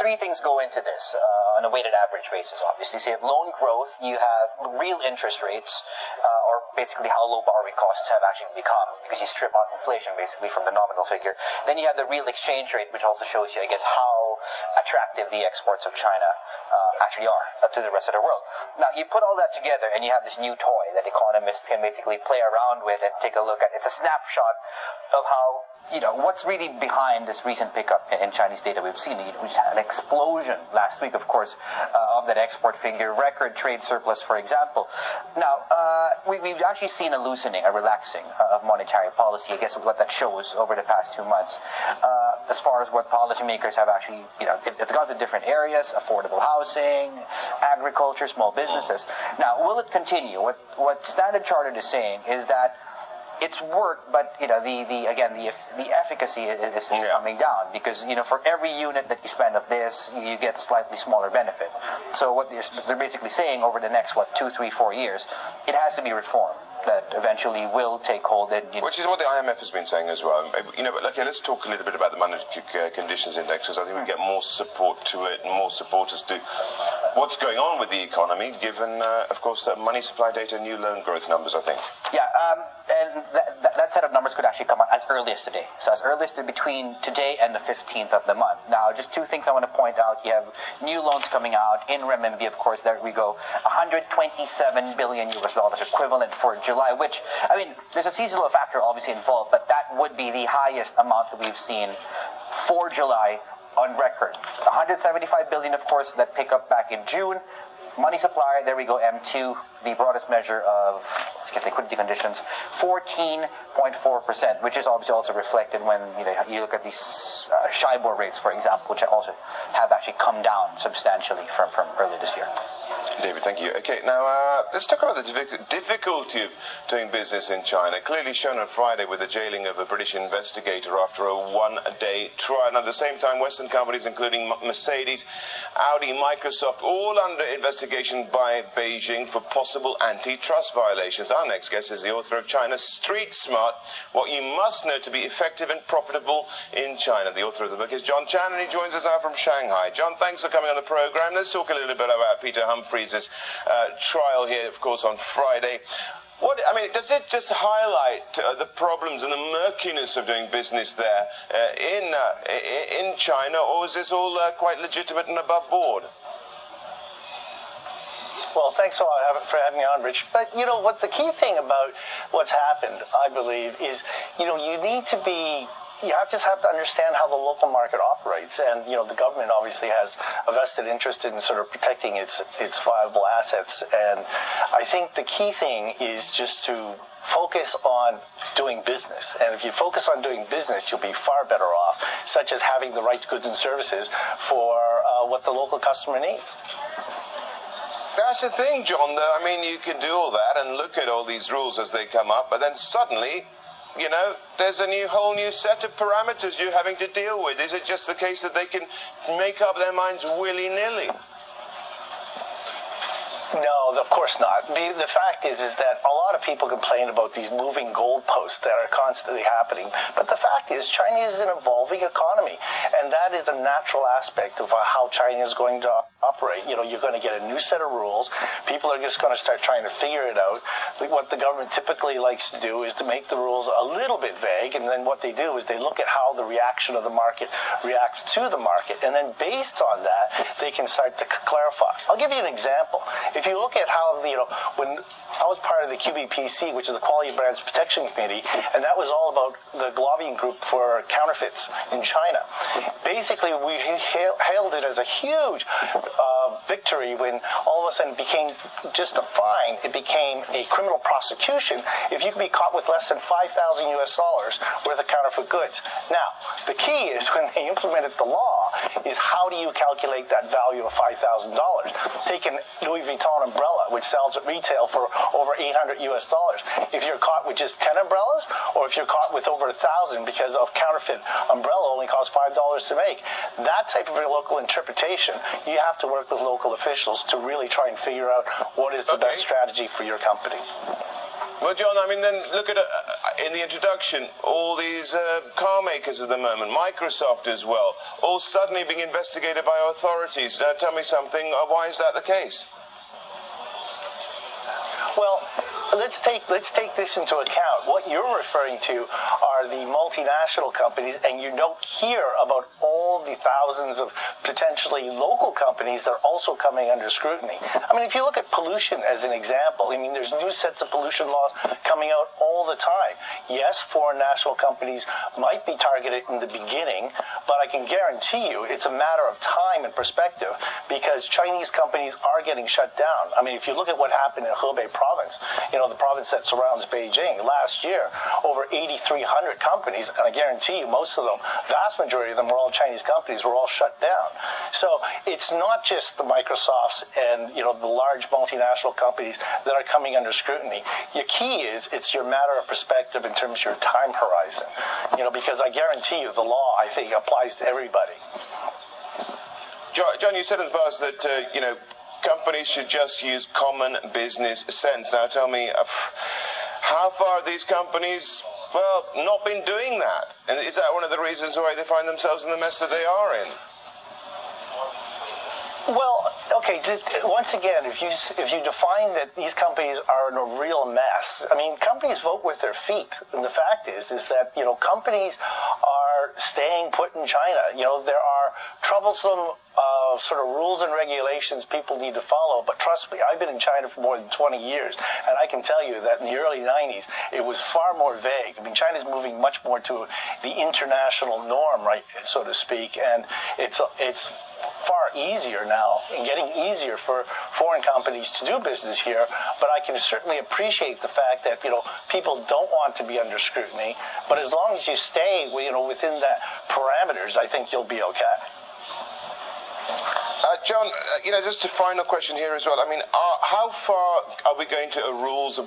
three things go into this uh, on a weighted average basis. Obviously, so you have loan growth, you have real interest rates, uh, or basically how low borrowing costs have actually become because you strip out inflation basically from the nominal figure. Then you have the real exchange rate, which also shows you, I guess, how attractive the exports of China uh, actually are to the rest of the world. Now, you put all that together and you have this new toy that economists can basically play around with and take a look at. It's a snapshot of how you know, what's really behind this recent pickup in Chinese data we've seen? We just had an explosion last week, of course, uh, of that export figure, record trade surplus, for example. Now, uh, we, have actually seen a loosening, a relaxing uh, of monetary policy. I guess what that shows over the past two months, uh, as far as what policymakers have actually, you know, it, has gone to different areas: affordable housing, agriculture, small businesses. Now, will it continue? What what Standard Chartered is saying is that it's worked, but you know the, the again the the efficacy is, is yeah. coming down because you know for every unit that you spend of this, you get a slightly smaller benefit. So what they're, they're basically saying over the next what two, three, four years, it has to be reformed that eventually will take hold. And, Which is what the IMF has been saying as well. You know, but okay, let's talk a little bit about the monetary conditions index because I think we hmm. get more support to it and more supporters to what's going on with the economy, given, uh, of course, the money supply data, new loan growth numbers. I think. Yeah, um, and that, that, set of numbers could actually come out as early as today. So as early as between today and the 15th of the month. Now, just two things I want to point out. You have new loans coming out in renminbi, of course. There we go, 127 billion US dollars equivalent for July, which, I mean, there's a seasonal factor obviously involved, but that would be the highest amount that we've seen for July on record. 175 billion, of course, that pick up back in June. Money supply, there we go, M2, the broadest measure of liquidity conditions, 14.4%, which is obviously also reflected when you, know, you look at these uh, SHIBOR rates, for example, which also have actually come down substantially from, from earlier this year. David, thank you. Okay, now uh, let's talk about the difficulty of doing business in China. Clearly shown on Friday with the jailing of a British investigator after a one-day trial. And at the same time, Western companies, including Mercedes, Audi, Microsoft, all under investigation by Beijing for possible antitrust violations. Our next guest is the author of China's Street Smart, What You Must Know to Be Effective and Profitable in China. The author of the book is John Chan, and he joins us now from Shanghai. John, thanks for coming on the program. Let's talk a little bit about Peter Humphrey's uh, trial here, of course, on Friday. What, I mean, does it just highlight uh, the problems and the murkiness of doing business there uh, in, uh, in China, or is this all uh, quite legitimate and above board? Well, thanks a lot for having me on, Rich. But you know what? The key thing about what's happened, I believe, is you know you need to be you have just have to understand how the local market operates, and you know the government obviously has a vested interest in sort of protecting its its viable assets. And I think the key thing is just to focus on doing business. And if you focus on doing business, you'll be far better off, such as having the right goods and services for uh, what the local customer needs. That's the thing, John, though. I mean, you can do all that and look at all these rules as they come up, but then suddenly you know, there's a new whole new set of parameters you're having to deal with. Is it just the case that they can make up their minds willy nilly? No, of course not. The, the, fact is, is that a lot of people complain about these moving goalposts that are constantly happening. But the fact is, China is an evolving economy, and that is a natural aspect of uh, how China is going to operate. You know, you're going to get a new set of rules. People are just going to start trying to figure it out. What the government typically likes to do is to make the rules a little bit vague, and then what they do is they look at how the reaction of the market reacts to the market, and then based on that, they can start to clarify. I'll give you an example. If you look at how, you know, when I was part of the QBPC, which is the Quality Brands Protection Committee, and that was all about the lobbying group for counterfeits in China. Basically, we hailed it as a huge uh, victory when all of a sudden it became just a fine. It became a criminal prosecution if you could be caught with less than 5,000 US dollars worth of counterfeit goods. Now, the key is when they implemented the law is how do you calculate that value of $5,000? Take an Louis Vuitton umbrella, which sells at retail for over 800 US dollars. If you're caught with just 10 umbrellas, or if you're caught with over a thousand because of counterfeit umbrella only costs five dollars to make, that type of a local interpretation, you have to work with local officials to really try and figure out what is the okay. best strategy for your company. Well, John, I mean, then look at. Uh, in the introduction, all these uh, car makers at the moment, Microsoft as well, all suddenly being investigated by authorities. Uh, tell me something. Uh, why is that the case? Well, let's take let's take this into account. What you're referring to are the multinational companies, and you don't hear about all the thousands of potentially local companies that are also coming under scrutiny. I mean, if you look at pollution as an example, I mean, there's new sets of pollution laws coming out all the time. Yes, foreign national companies might be targeted in the beginning, but I can guarantee you it's a matter of time and perspective because Chinese companies are getting shut down. I mean, if you look at what happened in Hebei province, you know, the province that surrounds Beijing last year, over 8,300 companies, and I guarantee you most of them, vast majority of them were all Chinese companies, were all shut down. So it's not just the Microsofts and, you know, the large multinational companies that are coming under scrutiny. Your key is it's your matter of perspective in terms of your time horizon, you know, because I guarantee you the law, I think, applies to everybody. John, you said in the past that, uh, you know, companies should just use common business sense. Now tell me, uh, how far these companies, well, not been doing that? And is that one of the reasons why they find themselves in the mess that they are in? Well, okay. once again, if you if you define that these companies are in a real mess, I mean, companies vote with their feet, and the fact is, is that you know companies are staying put in China. You know, there are troublesome uh, sort of rules and regulations people need to follow. But trust me, I've been in China for more than 20 years, and I can tell you that in the early 90s, it was far more vague. I mean, China's moving much more to the international norm, right, so to speak, and it's it's far easier now and getting easier for foreign companies to do business here. But I can certainly appreciate the fact that you know people don't want to be under scrutiny. But as long as you stay, you know, within that parameters, I think you'll be okay. Uh, John, uh, you know, just a final question here as well. I mean, are, how far are we going to a rules